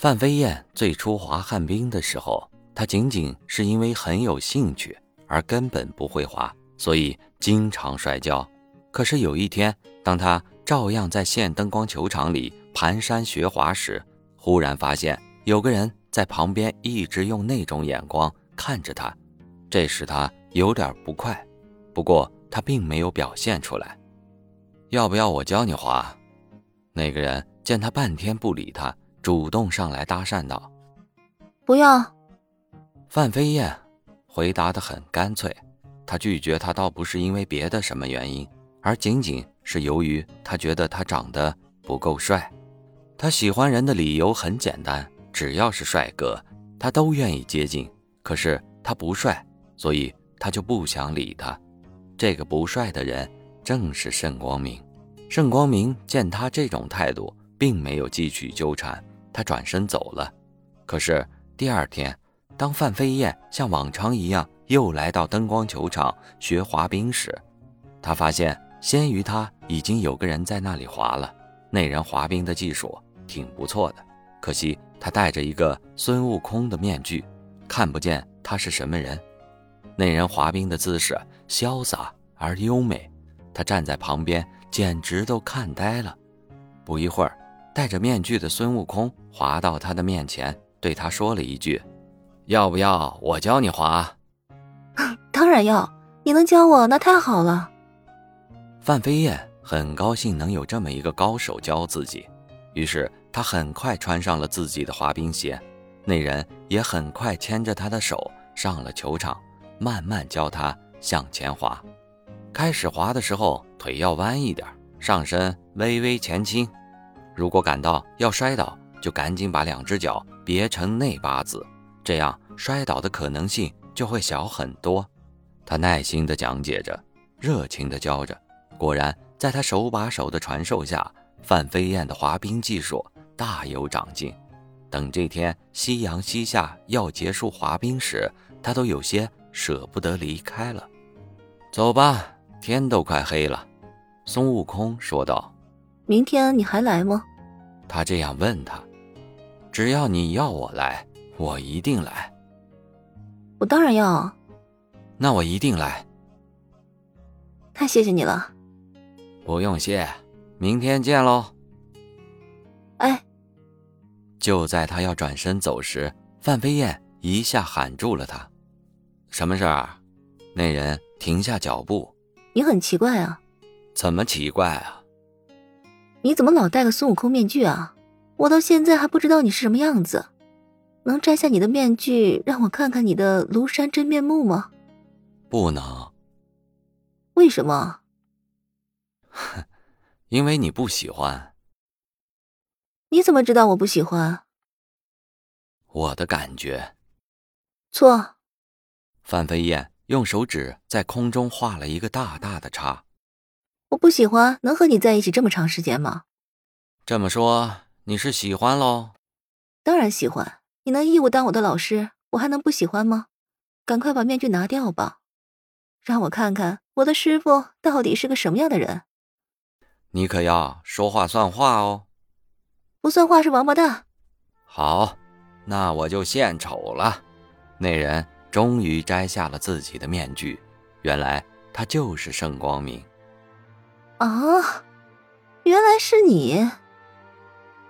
范飞燕最初滑旱冰的时候，她仅仅是因为很有兴趣，而根本不会滑，所以经常摔跤。可是有一天，当她照样在县灯光球场里蹒跚学滑时，忽然发现有个人在旁边一直用那种眼光看着她，这使她有点不快。不过她并没有表现出来。要不要我教你滑？那个人见她半天不理他。主动上来搭讪道：“不用。”范飞燕回答的很干脆。她拒绝他倒不是因为别的什么原因，而仅仅是由于她觉得他长得不够帅。他喜欢人的理由很简单，只要是帅哥，他都愿意接近。可是他不帅，所以他就不想理他。这个不帅的人正是盛光明。盛光明见他这种态度，并没有继续纠缠。他转身走了，可是第二天，当范飞燕像往常一样又来到灯光球场学滑冰时，他发现先于他已经有个人在那里滑了。那人滑冰的技术挺不错的，可惜他戴着一个孙悟空的面具，看不见他是什么人。那人滑冰的姿势潇洒而优美，他站在旁边简直都看呆了。不一会儿。戴着面具的孙悟空滑到他的面前，对他说了一句：“要不要我教你滑？”“ 当然要，你能教我那太好了。”范飞燕很高兴能有这么一个高手教自己，于是她很快穿上了自己的滑冰鞋。那人也很快牵着她的手上了球场，慢慢教她向前滑。开始滑的时候，腿要弯一点，上身微微前倾。如果感到要摔倒，就赶紧把两只脚别成内八字，这样摔倒的可能性就会小很多。他耐心地讲解着，热情地教着。果然，在他手把手的传授下，范飞燕的滑冰技术大有长进。等这天夕阳西下要结束滑冰时，他都有些舍不得离开了。走吧，天都快黑了。”孙悟空说道。“明天你还来吗？”他这样问他：“只要你要我来，我一定来。”“我当然要。”“那我一定来。”“太谢谢你了。”“不用谢，明天见喽。”“哎！”就在他要转身走时，范飞燕一下喊住了他：“什么事儿？”那人停下脚步：“你很奇怪啊。”“怎么奇怪啊？”你怎么老戴个孙悟空面具啊？我到现在还不知道你是什么样子，能摘下你的面具让我看看你的庐山真面目吗？不能。为什么？因为你不喜欢。你怎么知道我不喜欢？我的感觉。错。范飞燕用手指在空中画了一个大大的叉。我不喜欢能和你在一起这么长时间吗？这么说你是喜欢喽？当然喜欢。你能义务当我的老师，我还能不喜欢吗？赶快把面具拿掉吧，让我看看我的师傅到底是个什么样的人。你可要说话算话哦。不算话是王八蛋。好，那我就献丑了。那人终于摘下了自己的面具，原来他就是盛光明。啊，原来是你！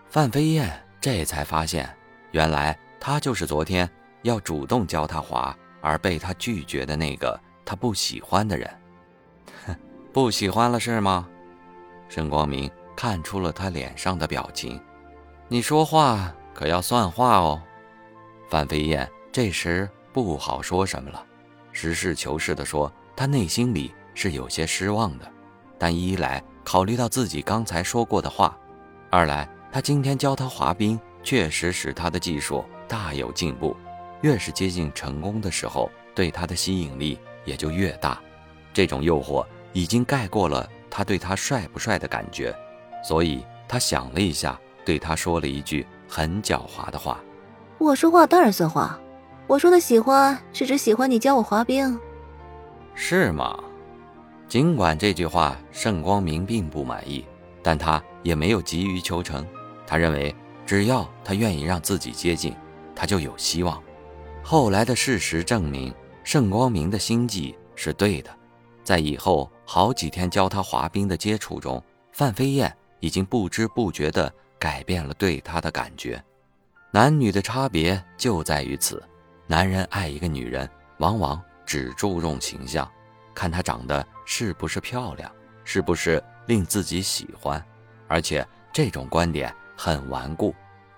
范飞燕这才发现，原来他就是昨天要主动教他滑而被他拒绝的那个他不喜欢的人。哼，不喜欢了是吗？申光明看出了他脸上的表情。你说话可要算话哦。范飞燕这时不好说什么了，实事求是地说，他内心里是有些失望的。但一来考虑到自己刚才说过的话，二来他今天教他滑冰确实使他的技术大有进步。越是接近成功的时候，对他的吸引力也就越大。这种诱惑已经盖过了他对他帅不帅的感觉，所以他想了一下，对他说了一句很狡猾的话：“我说话当然算话，我说的喜欢是指喜欢你教我滑冰，是吗？”尽管这句话盛光明并不满意，但他也没有急于求成。他认为，只要他愿意让自己接近，他就有希望。后来的事实证明，盛光明的心计是对的。在以后好几天教他滑冰的接触中，范飞燕已经不知不觉地改变了对他的感觉。男女的差别就在于此：男人爱一个女人，往往只注重形象，看她长得是不是漂亮，是不是令自己喜欢。而且这种观点很顽固。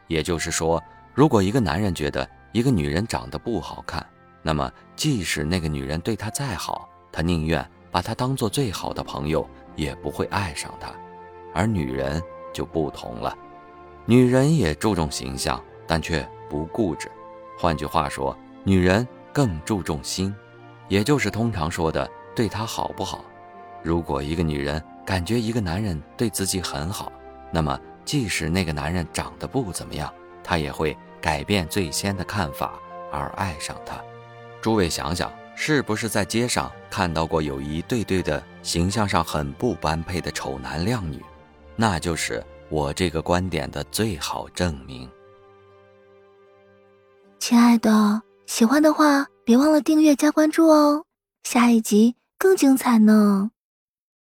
也就是说，如果一个男人觉得，一个女人长得不好看，那么即使那个女人对他再好，他宁愿把她当做最好的朋友，也不会爱上她。而女人就不同了，女人也注重形象，但却不固执。换句话说，女人更注重心，也就是通常说的对她好不好。如果一个女人感觉一个男人对自己很好，那么即使那个男人长得不怎么样，她也会。改变最先的看法而爱上他，诸位想想，是不是在街上看到过有一对对的形象上很不般配的丑男靓女？那就是我这个观点的最好证明。亲爱的，喜欢的话别忘了订阅加关注哦，下一集更精彩呢。